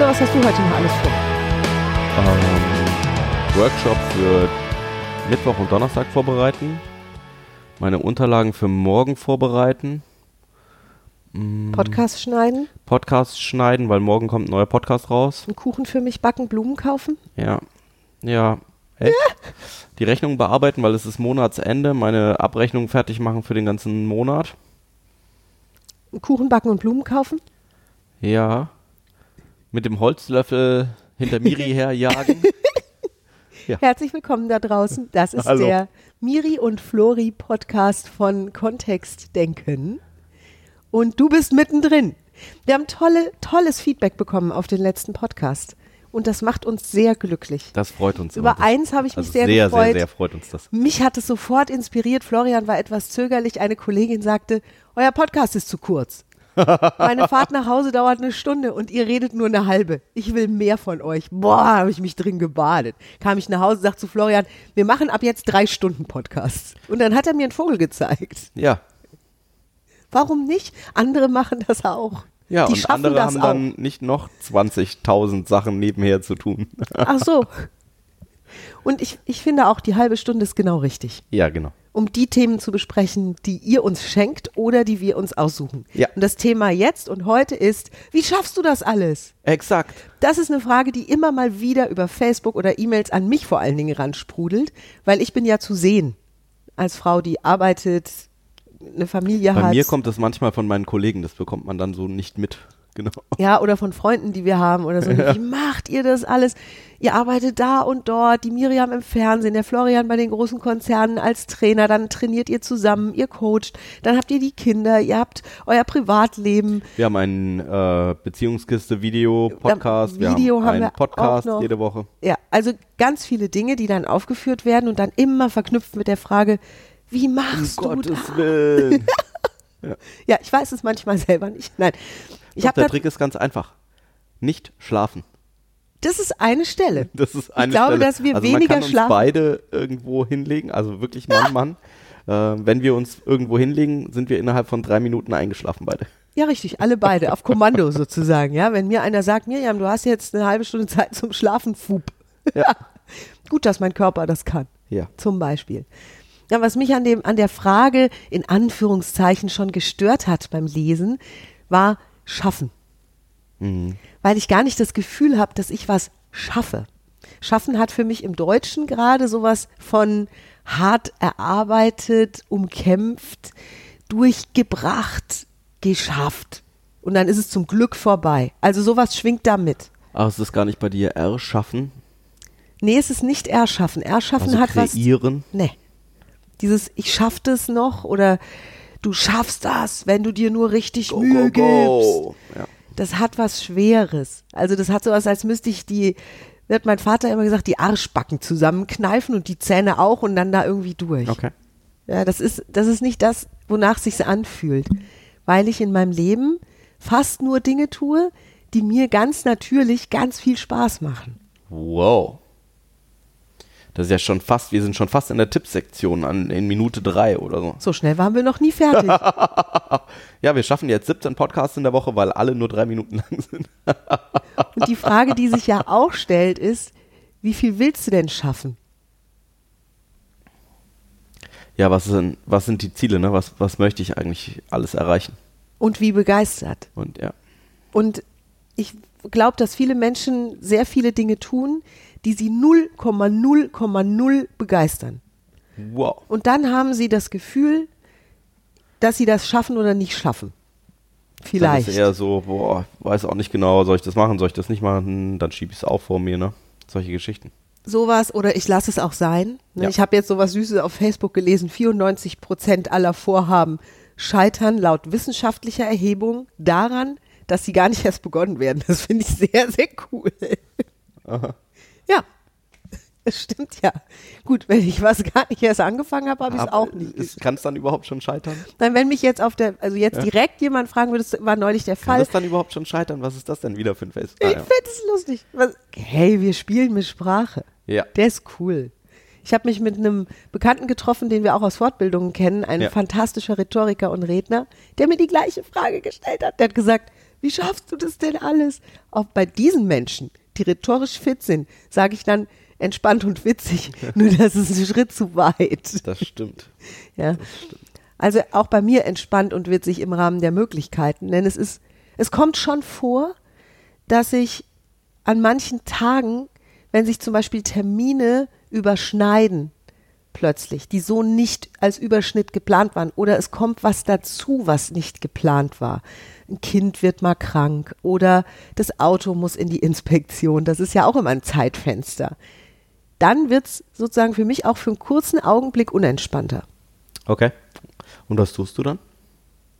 So, was hast du heute noch alles vor? Ähm, Workshop für Mittwoch und Donnerstag vorbereiten. Meine Unterlagen für morgen vorbereiten. Mm. Podcast schneiden. Podcast schneiden, weil morgen kommt ein neuer Podcast raus. Einen Kuchen für mich backen, Blumen kaufen. Ja. Ja. Echt? Die Rechnung bearbeiten, weil es ist Monatsende. Meine Abrechnung fertig machen für den ganzen Monat. Einen Kuchen backen und Blumen kaufen. Ja. Mit dem Holzlöffel hinter Miri herjagen. Ja. Herzlich willkommen da draußen. Das ist Hallo. der Miri und Flori Podcast von Kontext Denken. Und du bist mittendrin. Wir haben tolle, tolles Feedback bekommen auf den letzten Podcast. Und das macht uns sehr glücklich. Das freut uns. Über immer. eins habe ich mich also sehr, sehr gefreut. Sehr, sehr freut uns das. Mich hat es sofort inspiriert. Florian war etwas zögerlich. Eine Kollegin sagte, euer Podcast ist zu kurz. Meine Fahrt nach Hause dauert eine Stunde und ihr redet nur eine halbe. Ich will mehr von euch. Boah, habe ich mich drin gebadet. Kam ich nach Hause, sagte zu Florian, wir machen ab jetzt drei Stunden Podcasts. Und dann hat er mir einen Vogel gezeigt. Ja. Warum nicht? Andere machen das auch. Ja, Die und andere haben auch. dann nicht noch 20.000 Sachen nebenher zu tun. Ach so. Und ich, ich finde auch, die halbe Stunde ist genau richtig. Ja, genau um die Themen zu besprechen, die ihr uns schenkt oder die wir uns aussuchen. Ja. Und das Thema jetzt und heute ist, wie schaffst du das alles? Exakt. Das ist eine Frage, die immer mal wieder über Facebook oder E-Mails an mich vor allen Dingen ransprudelt, weil ich bin ja zu sehen als Frau, die arbeitet, eine Familie Bei hat. Bei mir kommt das manchmal von meinen Kollegen, das bekommt man dann so nicht mit. Genau. Ja, oder von Freunden, die wir haben oder so. Ja. Wie macht ihr das alles? Ihr arbeitet da und dort, die Miriam im Fernsehen, der Florian bei den großen Konzernen als Trainer, dann trainiert ihr zusammen, ihr coacht, dann habt ihr die Kinder, ihr habt euer Privatleben. Wir haben einen äh, Beziehungskiste-Video-Podcast, wir Video haben, einen Podcast jede Woche. Ja, also ganz viele Dinge, die dann aufgeführt werden und dann immer verknüpft mit der Frage, wie machst um du Gottes das? Willen. ja. ja, ich weiß es manchmal selber nicht. Nein. Ich Doch, der Trick ist ganz einfach. Nicht schlafen. Das ist eine Stelle. Das ist eine ich glaube, Stelle. dass wir also weniger man kann schlafen. Uns beide irgendwo hinlegen, also wirklich Mann, Mann. Äh, wenn wir uns irgendwo hinlegen, sind wir innerhalb von drei Minuten eingeschlafen beide. Ja, richtig, alle beide, auf Kommando sozusagen. Ja, wenn mir einer sagt, Miriam, du hast jetzt eine halbe Stunde Zeit zum Schlafen, fup. Ja. Gut, dass mein Körper das kann. Ja. Zum Beispiel. Ja, was mich an dem, an der Frage in Anführungszeichen schon gestört hat beim Lesen, war, schaffen. Mhm. Weil ich gar nicht das Gefühl habe, dass ich was schaffe. Schaffen hat für mich im Deutschen gerade sowas von hart erarbeitet, umkämpft, durchgebracht, geschafft. Und dann ist es zum Glück vorbei. Also sowas schwingt da mit. Ach, ist das gar nicht bei dir erschaffen? Nee, es ist nicht erschaffen. Erschaffen also hat kreieren. was. Kreieren? Nee. Dieses Ich schaff das noch oder du schaffst das, wenn du dir nur richtig go, Mühe go, go. gibst. Ja. Das hat was Schweres. Also das hat sowas, als müsste ich die, wird mein Vater immer gesagt, die Arschbacken zusammenkneifen und die Zähne auch und dann da irgendwie durch. Okay. Ja, das ist, das ist nicht das, wonach sich's anfühlt. Weil ich in meinem Leben fast nur Dinge tue, die mir ganz natürlich ganz viel Spaß machen. Wow. Das ist ja schon fast, wir sind schon fast in der Tippsektion an, in Minute drei oder so. So schnell waren wir noch nie fertig. ja, wir schaffen jetzt 17 Podcasts in der Woche, weil alle nur drei Minuten lang sind. Und die Frage, die sich ja auch stellt, ist, wie viel willst du denn schaffen? Ja, was sind, was sind die Ziele, ne? Was, was möchte ich eigentlich alles erreichen? Und wie begeistert. Und ja. Und ich glaube, dass viele Menschen sehr viele Dinge tun, die sie 0,0,0 begeistern. Wow. Und dann haben sie das Gefühl, dass sie das schaffen oder nicht schaffen. Vielleicht. Dann ist eher so, boah, weiß auch nicht genau, soll ich das machen, soll ich das nicht machen, dann schiebe ich es auch vor mir, ne? Solche Geschichten. Sowas oder ich lasse es auch sein. Ne? Ja. Ich habe jetzt sowas Süßes auf Facebook gelesen, 94 Prozent aller Vorhaben scheitern laut wissenschaftlicher Erhebung daran, dass sie gar nicht erst begonnen werden. Das finde ich sehr, sehr cool. Aha. Ja, das stimmt ja. Gut, wenn ich was gar nicht erst angefangen habe, habe ich es auch nicht. Kann es dann überhaupt schon scheitern? Nein, wenn mich jetzt auf der, also jetzt ja. direkt jemand fragen würde, das war neulich der Fall. Kann das dann überhaupt schon scheitern? Was ist das denn wieder für ein Fest? Ich ah, ja. finde es lustig. Was, hey, wir spielen mit Sprache. Ja. Der ist cool. Ich habe mich mit einem Bekannten getroffen, den wir auch aus Fortbildungen kennen, ein ja. fantastischer Rhetoriker und Redner, der mir die gleiche Frage gestellt hat. Der hat gesagt, Wie schaffst du das denn alles? Auch bei diesen Menschen, die rhetorisch fit sind, sage ich dann entspannt und witzig. Nur das ist ein Schritt zu weit. Das stimmt. Ja. Also auch bei mir entspannt und witzig im Rahmen der Möglichkeiten. Denn es ist, es kommt schon vor, dass ich an manchen Tagen, wenn sich zum Beispiel Termine überschneiden, plötzlich, die so nicht als Überschnitt geplant waren, oder es kommt was dazu, was nicht geplant war. Ein Kind wird mal krank oder das Auto muss in die Inspektion. Das ist ja auch immer ein Zeitfenster. Dann wird es sozusagen für mich auch für einen kurzen Augenblick unentspannter. Okay. Und was tust du dann?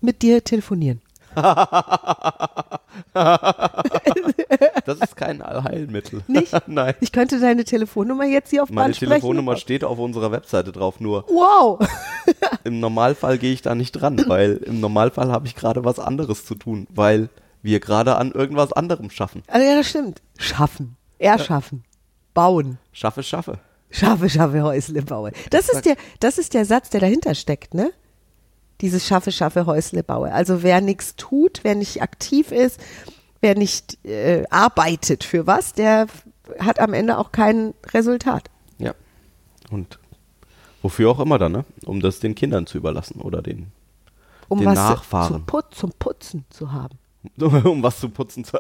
Mit dir telefonieren. Das ist kein Allheilmittel. Nicht? Nein. Ich könnte deine Telefonnummer jetzt hier auf Meine Band sprechen. Telefonnummer steht auf unserer Webseite drauf, nur Wow. im Normalfall gehe ich da nicht dran, weil im Normalfall habe ich gerade was anderes zu tun, weil wir gerade an irgendwas anderem schaffen. Also ja, das stimmt. Schaffen. Erschaffen. Bauen. Schaffe, schaffe. Schaffe, schaffe, Häusle baue. Das ist der, das ist der Satz, der dahinter steckt, ne? Dieses Schaffe, schaffe, Häusle baue. Also wer nichts tut, wer nicht aktiv ist, wer nicht äh, arbeitet für was, der hat am Ende auch kein Resultat. Ja. Und wofür auch immer dann, ne? Um das den Kindern zu überlassen oder den, Um Den was Nachfahren. Zu put zum Putzen zu haben. um was zu putzen zu.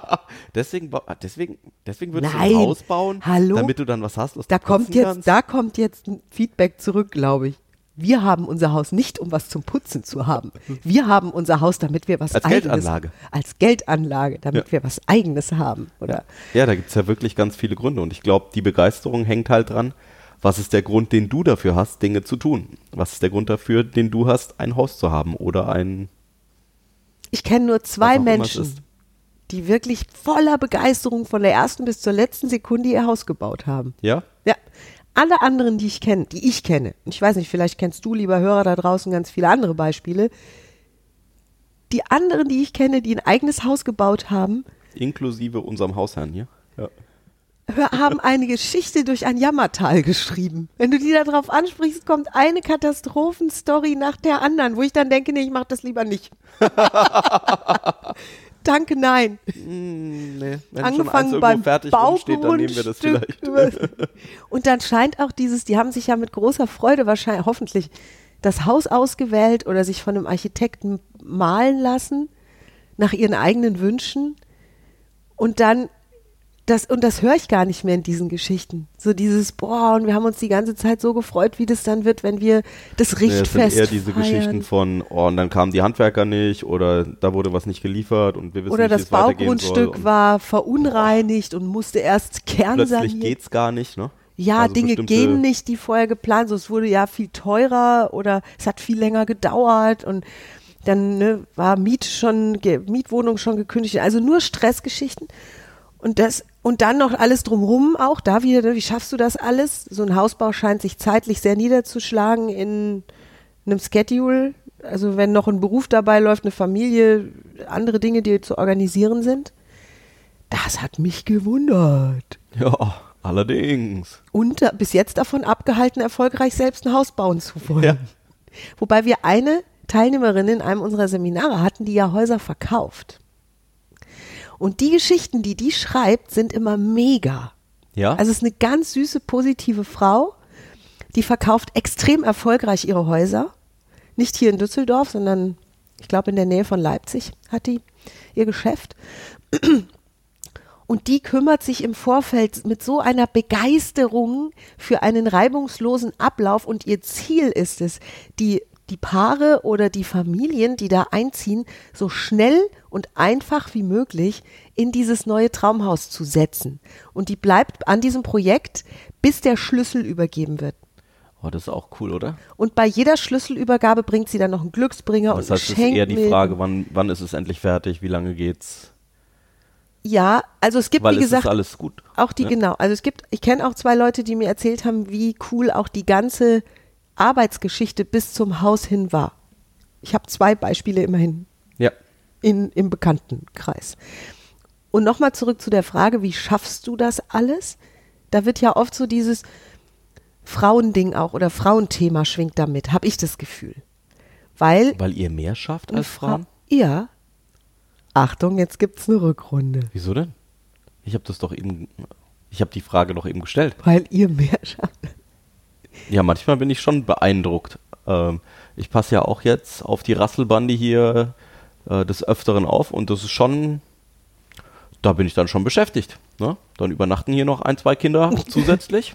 deswegen, deswegen, deswegen würdest du Nein. ein Haus bauen, Hallo? damit du dann was hast, was Da du kommt jetzt, kannst. da kommt jetzt ein Feedback zurück, glaube ich. Wir haben unser Haus nicht, um was zum Putzen zu haben. Wir haben unser Haus, damit wir was Als eigenes Geldanlage. als Geldanlage, damit Ja. wir was eigenes haben, oder? Ja, da gibt's ja wirklich ganz viele Gründe. Und ich glaube, die Begeisterung hängt halt dran, was ist der Grund, den du dafür hast, Dinge zu tun? Was ist der Grund dafür, den du hast, ein Haus zu haben oder ein. Ich kenne nur zwei es Menschen, die wirklich voller Begeisterung von der ersten bis zur letzten Sekunde ihr Haus gebaut haben. Ja? Ja. Alle anderen, die ich kenne, die ich kenne, ich weiß nicht, vielleicht kennst du, lieber Hörer da draußen, ganz viele andere Beispiele. Die anderen, die ich kenne, die ein eigenes Haus gebaut haben, Inklusive unserem Hausherrn hier. Ja. haben eine Geschichte durch ein Jammertal geschrieben. Wenn du die da drauf ansprichst, kommt eine Katastrophenstory nach der anderen, wo ich dann denke, nee, ich mach das lieber nicht. Danke, nein. Hm, nee, wenn schon Angefangen irgendwo beim fertig rumsteht, dann nehmen wir das vielleicht. Und dann scheint auch dieses, die haben sich ja mit großer Freude wahrscheinlich, hoffentlich, das Haus ausgewählt oder sich von einem Architekten malen lassen, nach ihren eigenen Wünschen. Und dann, das, und das höre ich gar nicht mehr in diesen Geschichten. So dieses, boah, und wir haben uns die ganze Zeit so gefreut, wie das dann wird, wenn wir das Nee, es sind Richtfest eher diese feiern. Geschichten von, oh, und dann kamen die Handwerker nicht oder da wurde was nicht geliefert und wir wissen Oder nicht, das wie es weitergehen soll. Baugrundstück und war verunreinigt und musste erst kernsaniert Plötzlich geht's gar nicht, ne? Ja, Also Dinge gehen nicht, die vorher geplant sind. Es wurde ja viel teurer oder es hat viel länger gedauert und dann ne, war Miet schon, Mietwohnung schon gekündigt. Also nur Stressgeschichten. Und das, und dann noch alles drumrum auch, da wieder, ne, wie schaffst du das alles? So ein Hausbau scheint sich zeitlich sehr niederzuschlagen in einem Schedule. Also wenn noch ein Beruf dabei läuft, eine Familie, andere Dinge, die zu organisieren sind. Das hat mich gewundert Ja, allerdings. und bis jetzt davon abgehalten, erfolgreich selbst ein Haus bauen zu wollen. Ja. Wobei wir eine Teilnehmerin in einem unserer Seminare hatten, die ja Häuser verkauft. Und die Geschichten, die die schreibt, sind immer mega. Ja? Also es ist eine ganz süße, positive Frau, die verkauft extrem erfolgreich ihre Häuser. Nicht hier in Düsseldorf, sondern ich glaube in der Nähe von Leipzig hat die ihr Geschäft. Und die kümmert sich im Vorfeld mit so einer Begeisterung für einen reibungslosen Ablauf und ihr Ziel ist es, die, die Paare oder die Familien, die da einziehen, so schnell und einfach wie möglich in dieses neue Traumhaus zu setzen. Und die bleibt an diesem Projekt, bis der Schlüssel übergeben wird. oh, das ist auch cool, oder? Und bei jeder Schlüsselübergabe bringt sie dann noch einen Glücksbringer Das und heißt, ein es ist eher die. Frage, wann, wann ist es endlich fertig, wie lange geht's? Ja, also es gibt, Weil wie es gesagt, ist alles gut. Auch die, ne? genau. Also es gibt, ich kenne auch zwei Leute, die mir erzählt haben, wie cool auch die ganze Arbeitsgeschichte bis zum Haus hin war. Ich habe zwei Beispiele immerhin Ja. in, im Bekanntenkreis. Und nochmal zurück zu der Frage, wie schaffst du das alles? Da wird ja oft so dieses Frauending auch oder Frauenthema schwingt damit, habe ich das Gefühl. Weil Weil ihr mehr schafft als Frauen? Frau, ja, Achtung, jetzt gibt's eine Rückrunde. Wieso denn? Ich habe das doch eben, ich habe die Frage doch eben gestellt. Weil ihr mehr schafft. Ja, manchmal bin ich schon beeindruckt. Ähm, ich passe ja auch jetzt auf die Rasselbande hier äh, des Öfteren auf und das ist schon, da bin ich dann schon beschäftigt. Ne? Dann übernachten hier noch ein, zwei Kinder zusätzlich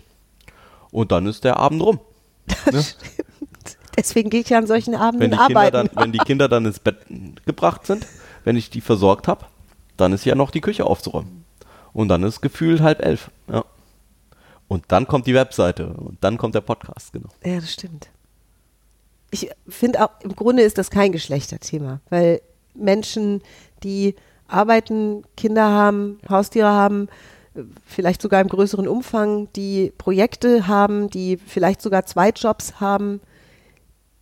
und dann ist der Abend rum. Ne? Deswegen gehe ich ja an solchen Abenden Wenn arbeiten. dann, wenn die Kinder dann ins Bett gebracht sind, wenn ich die versorgt habe, dann ist ja noch die Küche aufzuräumen. Und dann ist gefühlt halb elf. Ja. Und dann kommt die Webseite und dann kommt der Podcast, genau. Ja, das stimmt. Ich finde auch, im Grunde ist das kein Geschlechterthema, weil Menschen, die arbeiten, Kinder haben, Haustiere haben, vielleicht sogar im größeren Umfang, die Projekte haben, die vielleicht sogar zwei Jobs haben,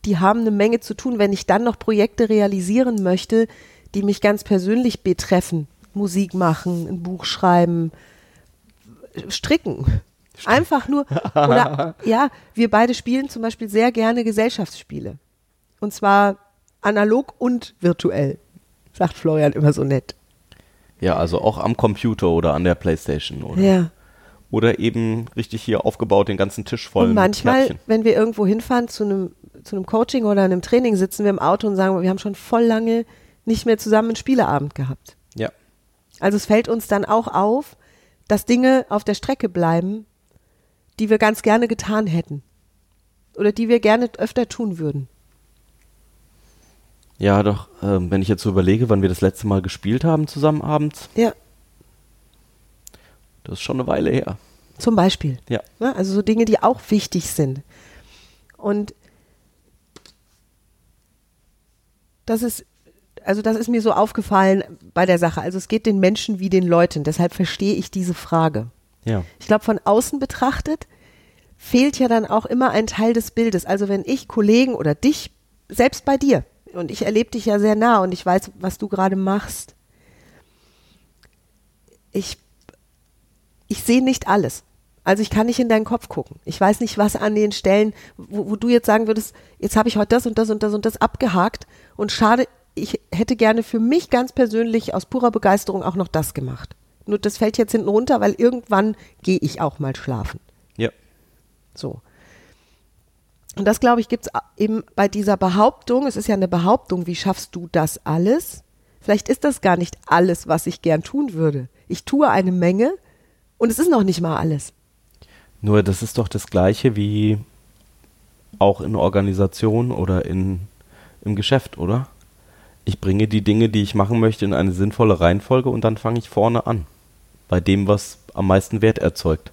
die haben eine Menge zu tun, wenn ich dann noch Projekte realisieren möchte, die mich ganz persönlich betreffen. Musik machen, ein Buch schreiben, stricken. Einfach nur, oder ja, wir beide spielen zum Beispiel sehr gerne Gesellschaftsspiele. Und zwar analog und virtuell, sagt Florian immer so nett. Ja, also auch am Computer oder an der Playstation oder, Ja. oder eben richtig hier aufgebaut, den ganzen Tisch voll Und manchmal, Kärtchen. wenn wir irgendwo hinfahren zu einem, zu einem Coaching oder einem Training, sitzen wir im Auto und sagen, wir haben schon voll lange nicht mehr zusammen einen Spieleabend gehabt. Ja, Also es fällt uns dann auch auf, dass Dinge auf der Strecke bleiben, die wir ganz gerne getan hätten. Oder die wir gerne öfter tun würden. ja, doch, ähm, wenn ich jetzt so überlege, wann wir das letzte Mal gespielt haben zusammen abends, Ja, das ist schon eine Weile her. zum Beispiel. Ja. Ne? Also so Dinge, die auch wichtig sind. Und das ist, also das ist mir so aufgefallen bei der Sache. Also es geht den Menschen wie den Leuten. Deshalb verstehe ich diese Frage. Ja. Ich glaube, von außen betrachtet fehlt ja dann auch immer ein Teil des Bildes. Also wenn ich Kollegen oder dich, selbst bei dir, und ich erlebe dich ja sehr nah und ich weiß, was du gerade machst, ich, ich sehe nicht alles. Also ich kann nicht in deinen Kopf gucken. Ich weiß nicht, was an den Stellen, wo, wo du jetzt sagen würdest, jetzt habe ich heute das und das und das und das abgehakt und schade, ich hätte gerne für mich ganz persönlich aus purer Begeisterung auch noch das gemacht. Nur das fällt jetzt hinten runter, weil irgendwann gehe ich auch mal schlafen. Ja. So. Und das, glaube ich, gibt es eben bei dieser Behauptung, es ist ja eine Behauptung, wie schaffst du das alles? Vielleicht ist das gar nicht alles, was ich gern tun würde. Ich tue eine Menge und es ist noch nicht mal alles. Nur das ist doch das gleiche wie auch in Organisation oder in, im Geschäft, oder? Ich bringe die Dinge, die ich machen möchte, in eine sinnvolle Reihenfolge und dann fange ich vorne an. Bei dem, was am meisten Wert erzeugt.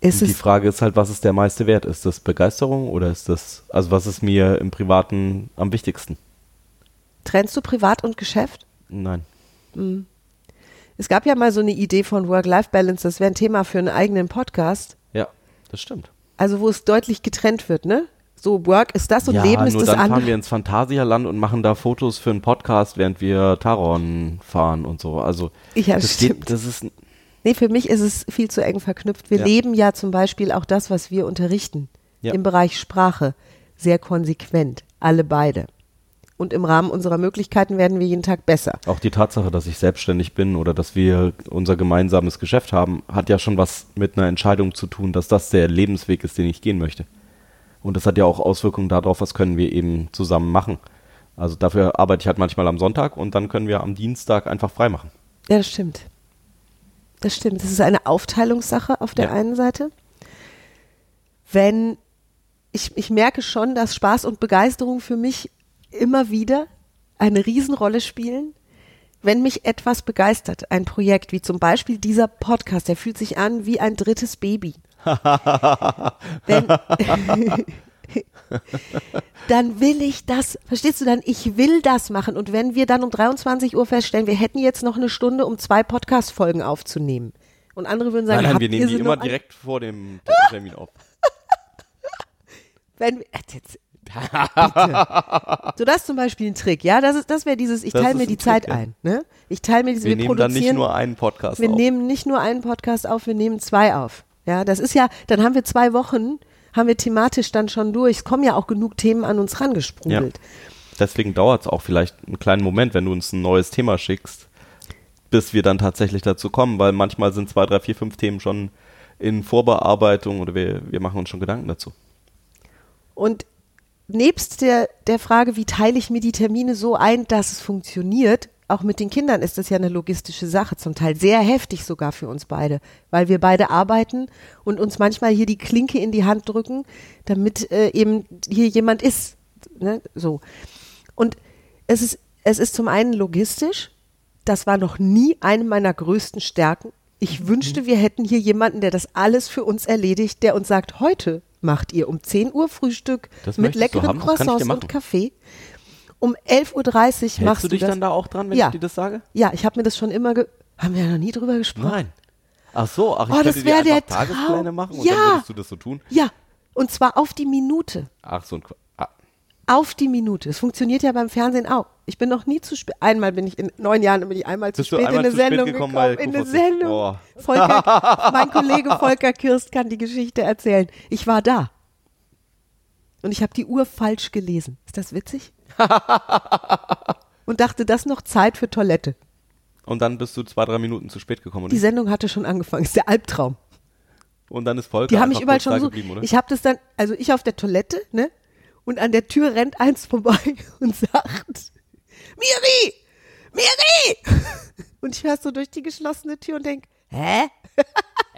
Ist und die Frage ist halt, was ist der meiste Wert? Ist das Begeisterung oder ist das, also was ist mir im Privaten am wichtigsten? trennst du Privat und Geschäft? Nein. Es gab ja mal so eine Idee von Work-Life-Balance, das wäre ein Thema für einen eigenen Podcast. Ja, das stimmt. Also wo es deutlich getrennt wird, ne? So Work ist das und ja, Leben ist nur das dann fahren wir ins Phantasialand und machen da Fotos für einen Podcast, während wir Taron fahren und so. Also Ja, das stimmt. geht, das ist Nee, für mich ist es viel zu eng verknüpft. Wir Ja. leben ja zum Beispiel auch das, was wir unterrichten Ja. im Bereich Sprache sehr konsequent, alle beide. Und im Rahmen unserer Möglichkeiten werden wir jeden Tag besser. auch die Tatsache, dass ich selbstständig bin oder dass wir unser gemeinsames Geschäft haben, hat ja schon was mit einer Entscheidung zu tun, dass das der Lebensweg ist, den ich gehen möchte. Und das hat ja auch Auswirkungen darauf, was können wir eben zusammen machen. Also dafür arbeite ich halt manchmal am Sonntag und dann können wir am Dienstag einfach frei machen. Ja, das stimmt. Das stimmt. Das ist eine Aufteilungssache auf der Ja. einen Seite. Wenn ich, ich merke schon, dass Spaß und Begeisterung für mich immer wieder eine Riesenrolle spielen. Wenn mich etwas begeistert, ein Projekt wie zum Beispiel dieser Podcast, der fühlt sich an wie ein drittes Baby. Wenn, dann will ich das, verstehst du dann, ich will das machen. Und wenn wir dann um 23 Uhr feststellen, wir hätten jetzt noch eine Stunde, um zwei Podcast-Folgen aufzunehmen. Und andere würden sagen, nein, nein, wir nehmen die sie immer direkt vor dem Termin auf. Wenn, wir- äh, jetzt, bitte. So, das ist zum Beispiel ein Trick, ja? Das, ist, das wäre dieses, ich teile mir ein die Trick, Zeit ja. ein. Ne? Ich teile mir diese, Wir wir, nehmen dann nicht nur einen Podcast wir auf. nehmen nicht nur einen Podcast auf, wir nehmen zwei auf. Ja, das ist ja, dann haben wir zwei Wochen, haben wir thematisch dann schon durch. Es kommen ja auch genug Themen an uns rangesprudelt. deswegen dauert es auch vielleicht einen kleinen Moment, wenn du uns ein neues Thema schickst, bis wir dann tatsächlich dazu kommen, weil manchmal sind zwei, drei, vier, fünf Themen schon in Vorbearbeitung oder wir, wir machen uns schon Gedanken dazu. Und nebst der, der Frage, wie teile ich mir die Termine so ein, dass es funktioniert, auch mit den Kindern ist das ja eine logistische Sache, zum Teil sehr heftig sogar für uns beide, weil wir beide arbeiten und uns manchmal hier die Klinke in die Hand drücken, damit äh, eben hier jemand ist. Ne? So. Und es ist, es ist zum einen logistisch, das war noch nie eine meiner größten Stärken. Ich wünschte, wir hätten hier jemanden, der das alles für uns erledigt, der uns sagt, heute macht ihr um 10 Uhr Frühstück Das mit dir Croissants und. Kaffee. Um 11.30 Uhr machst du dich das. dann da auch dran, wenn Ja. ich dir das sage? Ja, ich habe mir das schon immer ge haben wir ja noch nie drüber gesprochen. Nein. Ach so, ach, ich Oh, das könnte wär dir einfach der Tagespläne Traum. machen und Ja. dann würdest du das so tun? Ja, und zwar auf die Minute. Ach so, ein Qua- ah, Auf die Minute. Das funktioniert ja beim Fernsehen auch. Ich bin noch nie zu spät. Einmal bin ich in neun Jahren bin ich einmal zu Bist du spät in einmal eine zu spät Sendung gekommen gekommen. In eine? Sendung. Boah. Volker, mein Kollege Volker Kirst kann die Geschichte erzählen. Ich war da. Und ich habe die Uhr falsch gelesen. Ist das witzig? Und dachte, das noch Zeit für Toilette. und dann bist du zwei, drei Minuten zu spät gekommen. Die Sendung hatte schon angefangen. Ist der Albtraum. Und dann ist Volker Die haben mich überall schon so. geblieben, oder? Ich habe das dann, also ich auf der Toilette, ne? Und an der Tür rennt eins vorbei und sagt: Miri! Miri! Und ich höre so durch die geschlossene Tür und denk: Hä?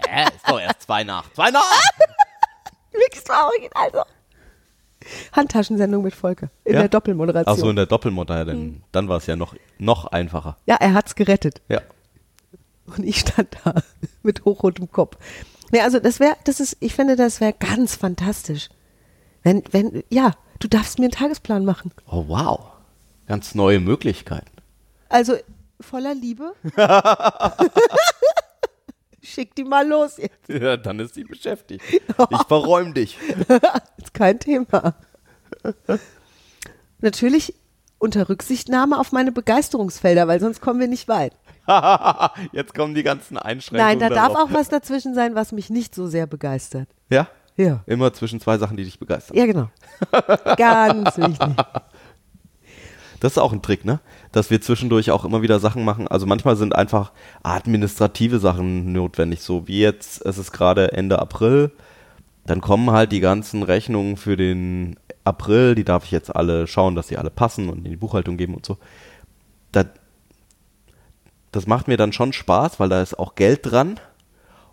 Hä? Ist doch erst zwei nach. Zwei nach! Wirklich traurig. Also. Handtaschensendung mit Volker. In Ja? der Doppelmoderation. Ach so, in der Doppelmutter, ja, dann, war es ja noch, noch einfacher. ja, er hat's gerettet. Ja. Und ich stand da mit hochrotem Kopf. Nee, also das wäre, das ist, ich finde, das wäre ganz fantastisch. Wenn, wenn, ja, du darfst mir einen Tagesplan machen. Oh, wow. Ganz neue Möglichkeiten. Also voller Liebe. Schick die mal los jetzt. Ja, dann ist sie beschäftigt. Ich verräum dich. Kein Thema. Natürlich unter Rücksichtnahme auf meine Begeisterungsfelder, weil sonst kommen wir nicht weit. Jetzt kommen die ganzen Einschränkungen. Nein, da darf darauf. auch was dazwischen sein, was mich nicht so sehr begeistert. Ja? Ja. Immer zwischen zwei Sachen, die dich begeistern. Ja, genau. Ganz wichtig. Das ist auch ein Trick, ne? Dass wir zwischendurch auch immer wieder Sachen machen. Also manchmal sind einfach administrative Sachen notwendig. So wie jetzt, es ist gerade Ende April. Dann kommen halt die ganzen Rechnungen für den April. Die darf ich jetzt alle schauen, dass die alle passen und in die Buchhaltung geben und so. Da, das macht mir dann schon Spaß, weil da ist auch Geld dran.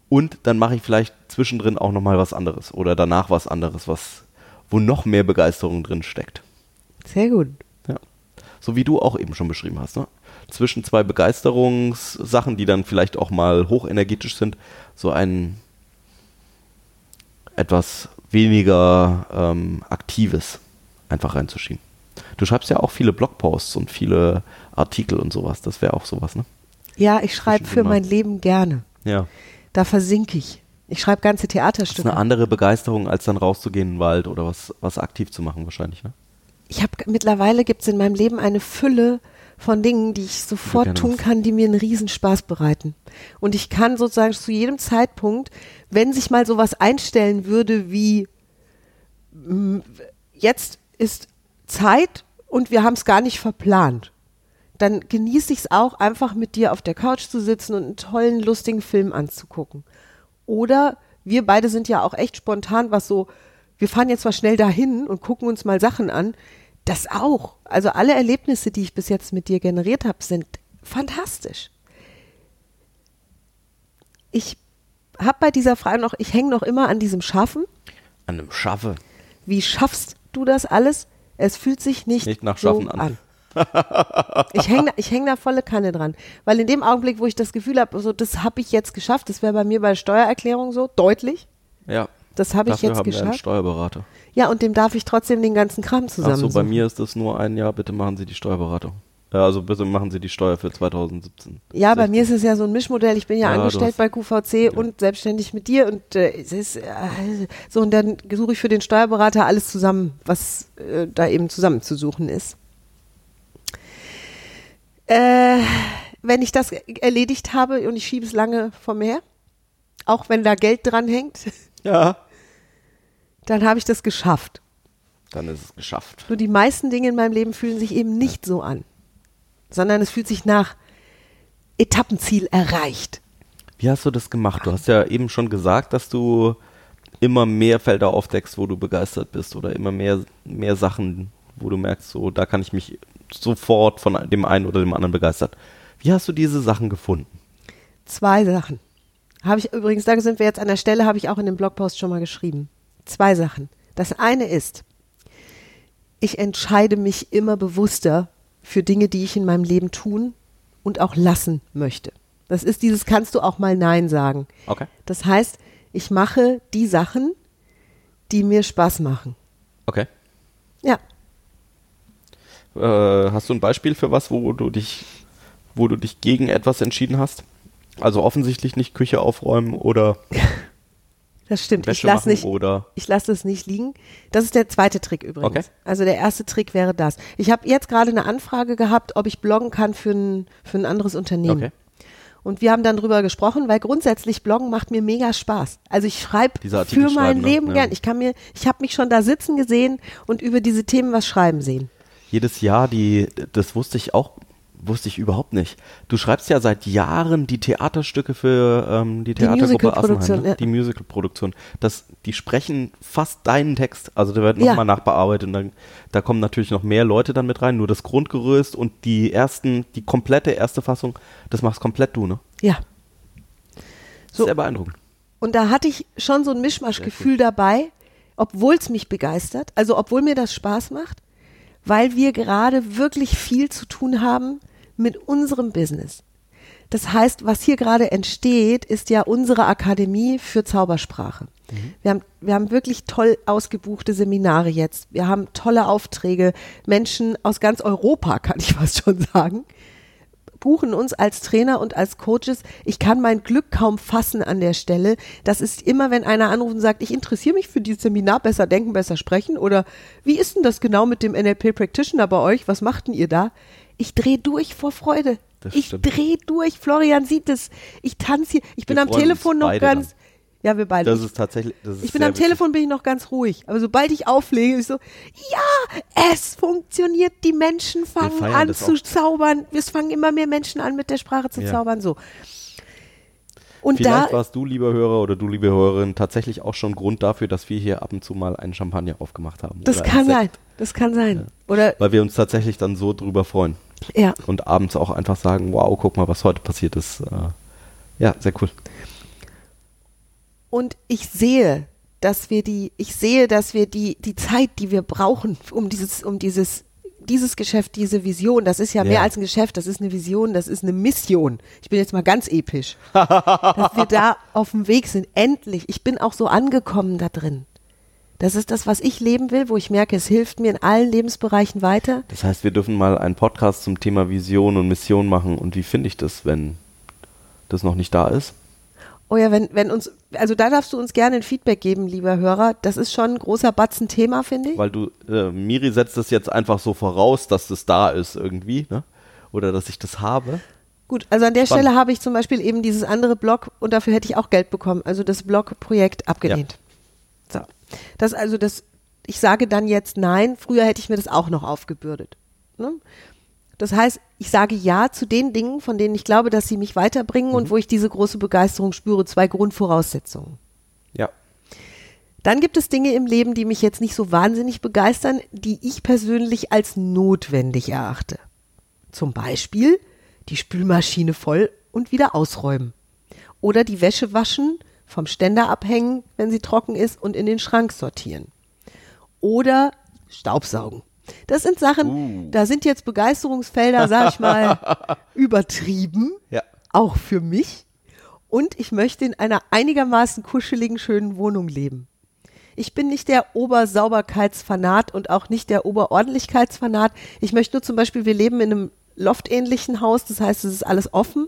Und dann mache ich vielleicht zwischendrin auch nochmal was anderes oder danach was anderes, was, wo noch mehr Begeisterung drin steckt. Sehr gut. Ja. So wie du auch eben schon beschrieben hast, ne? Zwischen zwei Begeisterungssachen, die dann vielleicht auch mal hochenergetisch sind, so ein etwas weniger ähm, aktives einfach reinzuschieben. Du schreibst ja auch viele Blogposts und viele Artikel und sowas. Das wäre auch sowas, ne? Ja, ich schreibe für mein Leben gerne. Ja. Da versinke ich. Ich schreibe ganze Das ist Theaterstücke. eine andere Begeisterung, als dann rauszugehen in den Wald oder was, was aktiv zu machen, wahrscheinlich, ne? ich habe mittlerweile gibt es in meinem Leben eine Fülle von Dingen, die ich sofort tun kann, die mir einen Riesenspaß bereiten. Und ich kann sozusagen zu jedem Zeitpunkt, wenn sich mal sowas einstellen würde wie jetzt ist Zeit und wir haben es gar nicht verplant, dann genieße ich es auch, einfach mit dir auf der Couch zu sitzen und einen tollen, lustigen Film anzugucken. Oder wir beide sind ja auch echt spontan, was so, wir fahren jetzt mal schnell dahin und gucken uns mal Sachen an. Das auch. Also alle Erlebnisse, die ich bis jetzt mit dir generiert habe, sind fantastisch. Ich habe bei dieser Frage noch, ich hänge noch immer an diesem Schaffen. An einem Schaffe. Wie schaffst du das alles? Es fühlt sich nicht, Nicht nach so Schaffen an. an. Ich hänge da, ich häng da volle Kanne dran. Weil in dem Augenblick, wo ich das Gefühl habe, so, das habe ich jetzt geschafft, das wäre bei mir bei Steuererklärung so, deutlich. Ja. Das habe ich jetzt haben wir einen geschafft. Steuerberater. Ja, und dem darf ich trotzdem den ganzen Kram zusammen. so, bei mir ist das nur ein Jahr. Bitte machen Sie die Steuerberatung. Ja, also bitte machen Sie die Steuer für 2017. Ja, bei mir ist es ja so ein Mischmodell. Ich bin ja, Ja, angestellt bei QVC und selbstständig mit dir und äh, es ist äh, so und dann suche ich für den Steuerberater alles zusammen, was äh, da eben zusammenzusuchen ist. Äh, wenn ich das erledigt habe und ich schiebe es lange vor mir her, auch wenn da Geld dran hängt, Ja. Dann habe ich das geschafft. Dann ist es geschafft. Nur die meisten Dinge in meinem Leben fühlen sich eben nicht so an, sondern es fühlt sich nach Etappenziel erreicht. Wie hast du das gemacht? Du hast ja eben schon gesagt, dass du immer mehr Felder aufdeckst, wo du begeistert bist oder immer mehr, mehr Sachen, wo du merkst, so, da kann ich mich sofort von dem einen oder dem anderen begeistern. Wie hast du diese Sachen gefunden? Zwei Sachen. Habe ich übrigens, da sind wir jetzt an der Stelle, habe ich auch in dem Blogpost schon mal geschrieben. Zwei Sachen. Das eine ist, ich entscheide mich immer bewusster für Dinge, die ich in meinem Leben tun und auch lassen möchte. Das ist dieses, kannst du auch mal Nein sagen. Okay. Das heißt, ich mache die Sachen, die mir Spaß machen. Okay. Ja. Äh, hast du ein Beispiel für was, wo du dich, wo du dich gegen etwas entschieden hast? Also offensichtlich nicht Küche aufräumen oder Das stimmt. Wäsche ich lasse nicht, oder ich lasse es nicht liegen. Das ist der zweite Trick übrigens. Okay. Also der erste Trick wäre das. Ich habe jetzt gerade eine Anfrage gehabt, ob ich bloggen kann für ein, für ein anderes Unternehmen. Okay. Und wir haben dann drüber gesprochen, weil grundsätzlich Bloggen macht mir mega Spaß. Also ich schreibe für mein ne? Leben Ja. gern. Ich kann mir, ich habe mich schon da sitzen gesehen und über diese Themen was schreiben sehen. jedes Jahr die, das wusste ich auch, wusste ich überhaupt nicht. Du schreibst ja seit Jahren die Theaterstücke für ähm, die Theatergruppe Musicalproduktion, Assenheim, ne? ja. die Musicalproduktion. Das, die sprechen fast deinen Text, also der wird Ja. nochmal nachbearbeitet und dann, da kommen natürlich noch mehr Leute dann mit rein, nur das Grundgerüst und die ersten, die komplette erste Fassung, das machst komplett du, ne? Ja. So. Sehr beeindruckend. Und da hatte ich schon so ein Mischmaschgefühl dabei, obwohl es mich begeistert, also obwohl mir das Spaß macht, weil wir gerade wirklich viel zu tun haben mit unserem Business. Das heißt, was hier gerade entsteht, ist ja unsere Akademie für Zaubersprache. Wir, haben, wir haben wirklich toll ausgebuchte Seminare jetzt. Wir haben tolle Aufträge. Menschen aus ganz Europa, kann ich fast schon sagen, buchen uns als Trainer und als Coaches. Ich kann mein Glück kaum fassen an der Stelle. Das ist immer, wenn einer anruft und sagt, ich interessiere mich für dieses Seminar, besser denken, besser sprechen oder wie ist denn das genau mit dem NLP Practitioner bei euch? Was macht denn ihr da? Ich drehe durch vor Freude. Das ich drehe durch. Florian sieht es. Ich tanze hier. Ich bin Wir am Telefon noch ganz. dann. Ja, wir beide. Das ist tatsächlich, das ist Ich bin am Telefon, bin ich noch ganz ruhig. Aber sobald ich auflege, ich so, ja, es funktioniert, die Menschen fangen an zu zaubern. Es fangen immer mehr Menschen an, mit der Sprache zu Ja. zaubern, so. Und Vielleicht warst du, lieber Hörer oder du, liebe Hörerin, tatsächlich auch schon Grund dafür, dass wir hier ab und zu mal einen Champagner aufgemacht haben. das kann sein, das kann sein. Oder, Weil wir uns tatsächlich dann so drüber freuen. ja. Und abends auch einfach sagen, wow, guck mal, was heute passiert ist. Äh, ja, sehr cool. Und ich sehe, dass wir die, ich sehe, dass wir die, die Zeit, die wir brauchen, um dieses, um dieses, dieses Geschäft, diese Vision, das ist ja, Ja. mehr als ein Geschäft, das ist eine Vision, das ist eine Mission. Ich bin jetzt mal ganz episch. dass wir da auf dem Weg sind. Endlich. Ich bin auch so angekommen da drin. Das ist das, was ich leben will, wo ich merke, es hilft mir in allen Lebensbereichen weiter. Das heißt, wir dürfen mal einen Podcast zum Thema Vision und Mission machen. Und wie finde ich das, wenn das noch nicht da ist? Oh ja, wenn, wenn uns, also da darfst du uns gerne ein Feedback geben, lieber Hörer. Das ist schon ein großer Batzen Thema, finde ich. Weil du, äh, Miri setzt es jetzt einfach so voraus, dass das da ist irgendwie, ne? Oder dass ich das habe. Gut, also an der Spannend. Stelle habe ich zum Beispiel eben dieses andere Blog und dafür hätte ich auch Geld bekommen. Also das Blog-Projekt abgelehnt. So. Das also das, ich sage dann jetzt nein. Früher hätte ich mir das auch noch aufgebürdet. Ne? Das heißt, ich sage ja zu den Dingen, von denen ich glaube, dass sie mich weiterbringen und wo ich diese große Begeisterung spüre. Zwei Grundvoraussetzungen. Ja. Dann gibt es Dinge im Leben, die mich jetzt nicht so wahnsinnig begeistern, die ich persönlich als notwendig erachte. Zum Beispiel die Spülmaschine voll und wieder ausräumen. Oder die Wäsche waschen, vom Ständer abhängen, wenn sie trocken ist, und in den Schrank sortieren. Oder Staubsaugen. Das sind Sachen, da sind jetzt Begeisterungsfelder, sag ich mal, übertrieben Ja. auch für mich. Und ich möchte in einer einigermaßen kuscheligen, schönen Wohnung leben. Ich bin nicht der Obersauberkeitsfanat und auch nicht der Oberordentlichkeitsfanat. Ich möchte nur zum Beispiel, wir leben in einem loftähnlichen Haus, das heißt, es ist alles offen.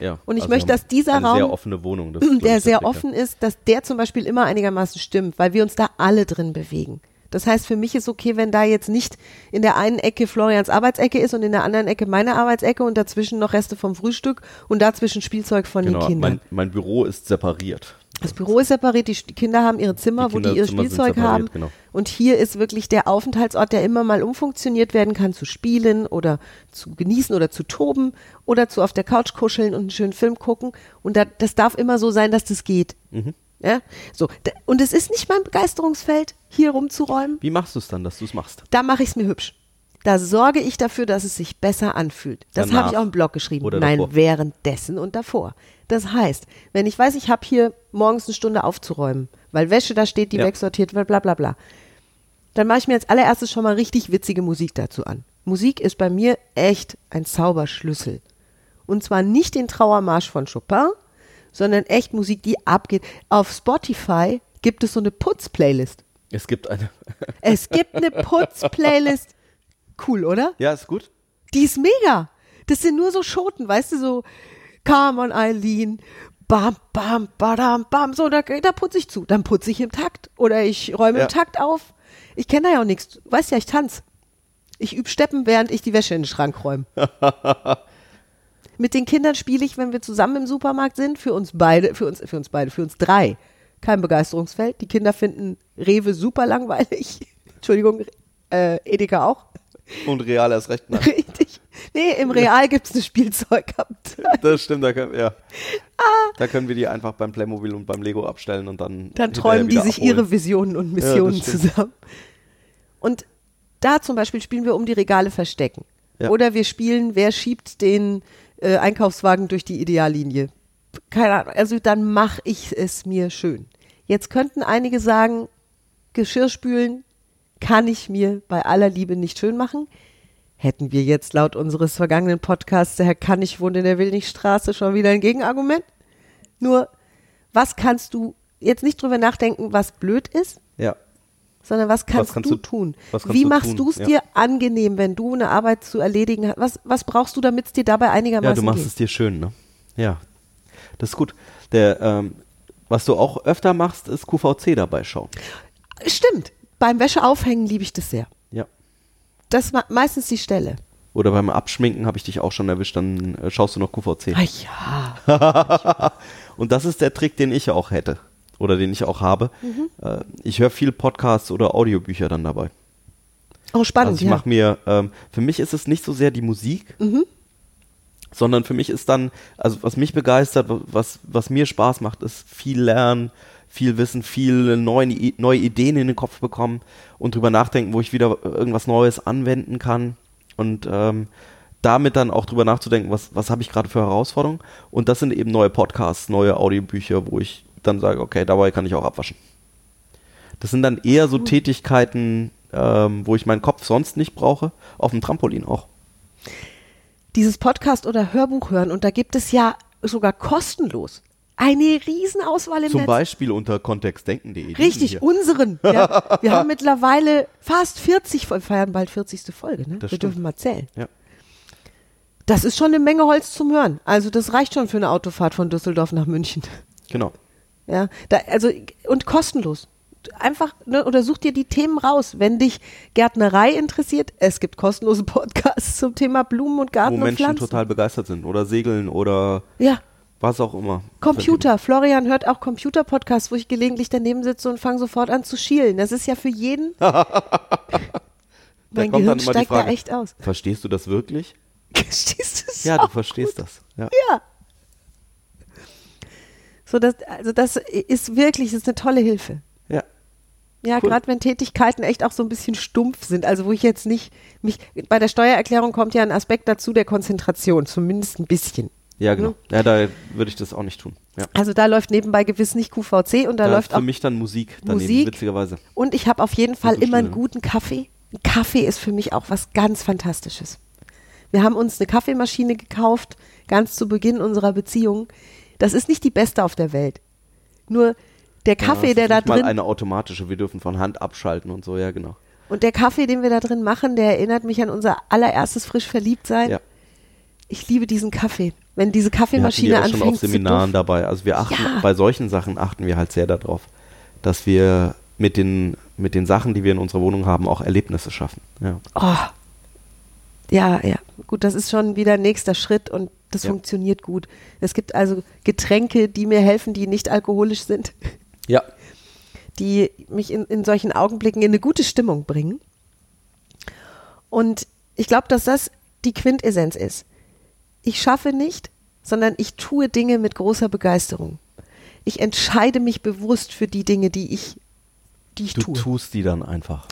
Ja. Und ich Also möchte, dass dieser Raum, Wohnung, das der sehr offen ist, dass der zum Beispiel immer einigermaßen stimmt, weil wir uns da alle drin bewegen. Das heißt, für mich ist okay, wenn da jetzt nicht in der einen Ecke Florians Arbeitsecke ist und in der anderen Ecke meine Arbeitsecke und dazwischen noch Reste vom Frühstück und dazwischen Spielzeug von Genau, den Kindern. mein, mein Büro ist separiert. Das Büro ist separiert, die, Kinder haben ihre Zimmer, Die wo die ihr Spielzeug haben. genau. Und hier ist wirklich der Aufenthaltsort, der immer mal umfunktioniert werden kann, zu spielen oder zu genießen oder zu toben oder zu auf der Couch kuscheln und einen schönen Film gucken. Und da, das darf immer so sein, dass das geht. Mhm. Ja? So. Und es ist nicht mein Begeisterungsfeld, hier rumzuräumen. Wie machst du es dann, dass du es machst? Da mache ich es mir hübsch. Da sorge ich dafür, dass es sich besser anfühlt. Das habe ich auch im Blog geschrieben. Nein, davor. währenddessen und davor. Das heißt, wenn ich weiß, ich habe hier morgens eine Stunde aufzuräumen, weil Wäsche da steht, die Ja. wegsortiert wird, bla bla bla, dann mache ich mir als allererstes schon mal richtig witzige Musik dazu an. Musik ist bei mir echt ein Zauberschlüssel. Und zwar nicht den Trauermarsch von Chopin, sondern echt Musik, die abgeht. Auf Spotify gibt es so eine Putz-Playlist. Es gibt eine. Es gibt eine Putz-Playlist. Cool, oder? ja, ist gut. Die ist mega. Das sind nur so Schoten, weißt du, so Come on Eileen, bam, bam, badam, bam, so, da, da putze ich zu. Dann putze ich im Takt oder ich räume Ja. im Takt auf. Ich kenne da ja auch nichts. Du weißt ja, ich tanz. Ich übe Steppen, während ich die Wäsche in den Schrank räume. Mit den Kindern spiele ich, wenn wir zusammen im Supermarkt sind, für uns beide, für uns, für uns beide, für uns drei. Kein Begeisterungsfeld. Die Kinder finden Rewe super langweilig. Entschuldigung, äh, Edeka auch. Und real erst recht. Nein. Richtig. Nee, im Real gibt es eine Spielzeugabteilung. Das stimmt, da können, ja. Da können wir die einfach beim Playmobil und beim Lego abstellen und dann. Dann träumen die sich abholen. ihre Visionen und Missionen stimmt. zusammen. Und da zum Beispiel spielen wir um die Regale verstecken. Ja. Oder wir spielen, wer schiebt den äh, Einkaufswagen durch die Ideallinie. Keine Ahnung. Also dann mache ich es mir schön. Jetzt könnten einige sagen, Geschirrspülen kann ich mir bei aller Liebe nicht schön machen. Hätten wir jetzt laut unseres vergangenen Podcasts, der Herr Kannig wohnt in der Willnichstraße, schon wieder ein Gegenargument? Nur, was kannst du jetzt nicht drüber nachdenken, was blöd ist, Ja. Sondern was kannst, kannst du, du- tun? was kannst Wie du machst du es Ja. dir angenehm, wenn du eine Arbeit zu erledigen hast? Was, was brauchst du, damit es dir dabei einigermaßen Ja, du machst geht? es dir schön, ne? Ja. Das ist gut. Der, ähm, was du auch öfter machst, ist QVC dabei schauen. Stimmt. Beim Wäscheaufhängen liebe ich das sehr. Ja. Das ist me- meistens die Stelle. Oder beim Abschminken habe ich dich auch schon erwischt, dann äh, schaust du noch QVC. Ah ja. Und das ist der Trick, den ich auch hätte. Oder den ich auch habe. Mhm. Äh, ich höre viel Podcasts oder Audiobücher dann dabei. Oh, spannend, Also ich ja. mache mir, ähm, für mich ist es nicht so sehr die Musik, Mhm. sondern für mich ist dann, also was mich begeistert, was, was mir Spaß macht, ist viel lernen, viel Wissen, viel neue, neue Ideen in den Kopf bekommen und drüber nachdenken, wo ich wieder irgendwas Neues anwenden kann und ähm, damit dann auch drüber nachzudenken, was, was habe ich gerade für Herausforderungen und das sind eben neue Podcasts, neue Audiobücher, wo ich dann sage, okay, dabei kann ich auch abwaschen. Das sind dann eher so Tätigkeiten, ähm, wo ich meinen Kopf sonst nicht brauche, auf dem Trampolin auch. Dieses Podcast oder Hörbuch hören und da gibt es ja sogar kostenlos eine Riesenauswahl im Zum Netz. Beispiel unter kontextdenken.de. Richtig, unseren. Ja. Wir haben mittlerweile fast 40, wir feiern bald 40. Folge, ne? Das wir stimmt. dürfen mal zählen. Ja. Das ist schon eine Menge Holz zum Hören. Also das reicht schon für eine Autofahrt von Düsseldorf nach München. Genau. Ja, da, also und kostenlos. Einfach, ne, oder such dir die Themen raus. Wenn dich Gärtnerei interessiert, es gibt kostenlose Podcasts zum Thema Blumen und Garten Wo und Menschen Pflanzen. total begeistert sind. Oder segeln oder ja, was auch immer. Computer. Florian hört auch Computer-Podcasts, wo ich gelegentlich daneben sitze und fange sofort an zu schielen. Das ist ja für jeden. Mein Gehirn steigt Frage, da echt aus. Verstehst du das wirklich? Verstehst du es? Ja, du verstehst das. Ja. Ja. So, das, also das ist wirklich, das ist eine tolle Hilfe. ja. Ja, Cool. gerade wenn Tätigkeiten echt auch so ein bisschen stumpf sind, also wo ich jetzt nicht mich bei der Steuererklärung kommt ja ein Aspekt dazu der Konzentration, zumindest ein bisschen. Ja, genau. Mhm. Ja, da würde ich das auch nicht tun. Ja. Also da läuft nebenbei gewiss nicht QVC und da Da läuft für auch mich dann Musik daneben, Musik. witzigerweise. und ich habe auf jeden Fall immer einen guten Kaffee. Ein Kaffee ist für mich auch was ganz Fantastisches. Wir haben uns eine Kaffeemaschine gekauft, ganz zu Beginn unserer Beziehung. Das ist nicht die beste auf der Welt. Nur der Kaffee, ja, der das da ist nicht mal drin eine automatische, wir dürfen von Hand abschalten und so, ja, genau. und der Kaffee, den wir da drin machen, der erinnert mich an unser allererstes frisch verliebt sein. Ja. Ich liebe diesen Kaffee. Wenn diese Wir hatten die Kaffeemaschine auch schon auf anfängt Seminaren dabei. Also wir achten, Ja. bei solchen Sachen achten wir halt sehr darauf, dass wir mit den, mit den Sachen, die wir in unserer Wohnung haben, auch Erlebnisse schaffen. Ja. Oh. Ja, ja. Gut, das ist schon wieder nächster Schritt und Das Ja. funktioniert gut. Es gibt also Getränke, die mir helfen, die nicht alkoholisch sind, Ja. die mich in, in solchen Augenblicken in eine gute Stimmung bringen. Und ich glaube, dass das die Quintessenz ist. Ich schaffe nicht, sondern ich tue Dinge mit großer Begeisterung. Ich entscheide mich bewusst für die Dinge, die ich, die ich Du tue. tust die dann einfach.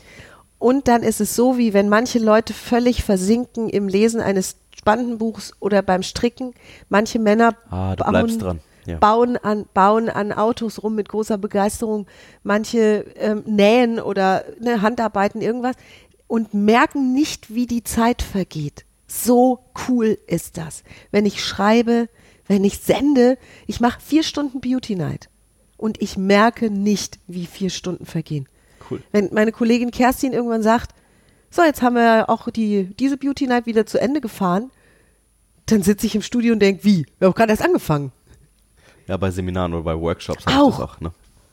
Und dann ist es so, wie wenn manche Leute völlig versinken im Lesen eines spannenden Buchs oder beim Stricken. Manche Männer Ah, bauen. Ja. bauen, an, bauen an Autos rum mit großer Begeisterung. Manche ähm, nähen oder ne, Handarbeiten, irgendwas und merken nicht, wie die Zeit vergeht. So cool ist das. Wenn ich schreibe, wenn ich sende, ich mache vier Stunden Beauty Night und ich merke nicht, wie vier Stunden vergehen. Cool. Wenn meine Kollegin Kerstin irgendwann sagt, so, jetzt haben wir auch die, diese Beauty Night wieder zu Ende gefahren, dann sitze ich im Studio und denke, wie? Wir haben gerade erst angefangen. Ja, bei Seminaren oder bei Workshops Auch. auch, ne?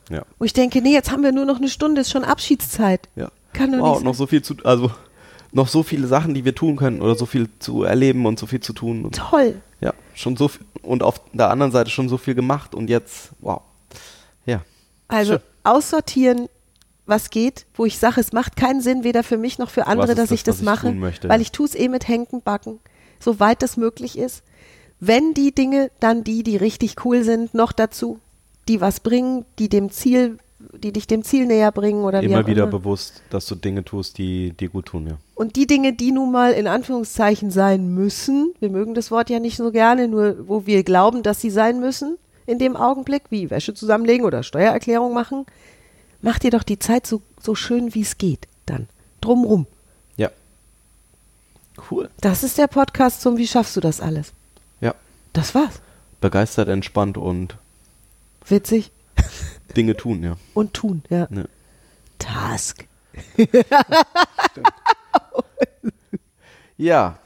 Ja. Und ich denke, nee, jetzt haben wir nur noch eine Stunde, ist schon Abschiedszeit. Ja. Kann doch wow, nicht noch so viel zu, also noch so viele Sachen, die wir tun können oder so viel zu erleben und so viel zu tun. Und, Toll. ja, schon so viel und auf der anderen Seite schon so viel gemacht und jetzt, wow. Ja. Also Schön. aussortieren, was geht, wo ich sage, es macht keinen Sinn, weder für mich noch für andere, dass das, ich das ich mache, möchte? weil ich tue es eh mit Henken backen, soweit das möglich ist. Wenn die Dinge, dann die, die richtig cool sind, noch dazu, die was bringen, die dem Ziel, die dich dem Ziel näher bringen oder wie Immer auch wieder immer. bewusst, dass du Dinge tust, die dir gut tun, ja. Und die Dinge, die nun mal in Anführungszeichen sein müssen, wir mögen das Wort ja nicht so gerne, nur wo wir glauben, dass sie sein müssen, in dem Augenblick, wie Wäsche zusammenlegen oder Steuererklärung machen, mach dir doch die Zeit so, so schön, wie es geht, dann. Drumrum. Ja. Cool. Das ist der Podcast zum Wie schaffst du das alles? Ja. Das war's. Begeistert, entspannt und Witzig Dinge tun, ja. und tun, ja. ja. Task. Ja.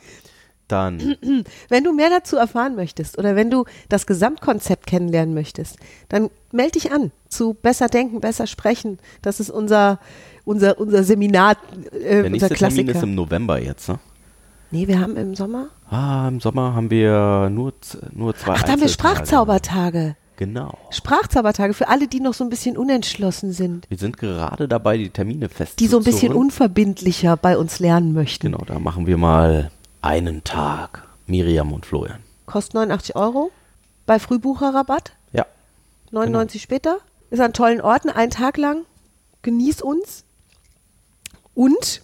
Dann, Wenn du mehr dazu erfahren möchtest oder wenn du das Gesamtkonzept kennenlernen möchtest, dann melde dich an zu Besser Denken, Besser Sprechen. Das ist unser, unser, unser Seminar, äh, der unser nächste Termin Klassiker. ist im November jetzt, ne? nee, wir haben im Sommer. Ah, im Sommer haben wir nur, nur zwei Ach, da haben wir. Sprachzaubertage. Genau. Sprachzaubertage für alle, die noch so ein bisschen unentschlossen sind, Wir sind gerade dabei, die Termine festzuzurren. die so ein bisschen unverbindlicher bei uns lernen möchten. Genau, da machen wir mal einen Tag. Miriam und Florian. Kostet 89 Euro bei Frühbucherrabatt. Ja. 99 später. Ist an tollen Orten, einen Tag lang. Genieß uns. Und,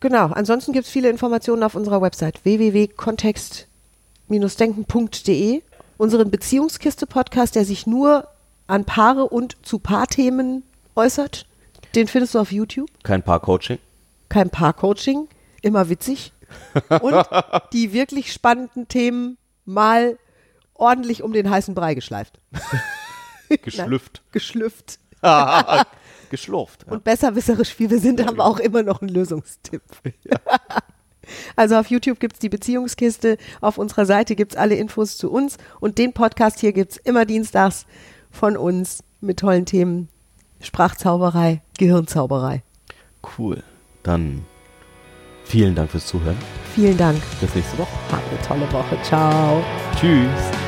genau, ansonsten gibt es viele Informationen auf unserer Website www.kontext-denken.de. Unseren Beziehungskiste-Podcast, der sich nur an Paare und zu Paarthemen äußert. Den findest du auf YouTube. Kein Paar-Coaching. Kein Paar-Coaching, immer witzig. Und die wirklich spannenden Themen mal ordentlich um den heißen Brei geschleift. Geschlüpft. Geschlüpft. Geschlurft. Ja. Und besserwisserisch wie wir sind, haben wir auch immer noch einen Lösungstipp. Also auf YouTube gibt es die Beziehungskiste, auf unserer Seite gibt es alle Infos zu uns und den Podcast hier gibt es immer dienstags von uns mit tollen Themen Sprachzauberei, Gehirnzauberei. Cool. Dann vielen Dank fürs Zuhören. Vielen Dank. Bis nächste Woche. Habt eine tolle Woche. Ciao. Tschüss.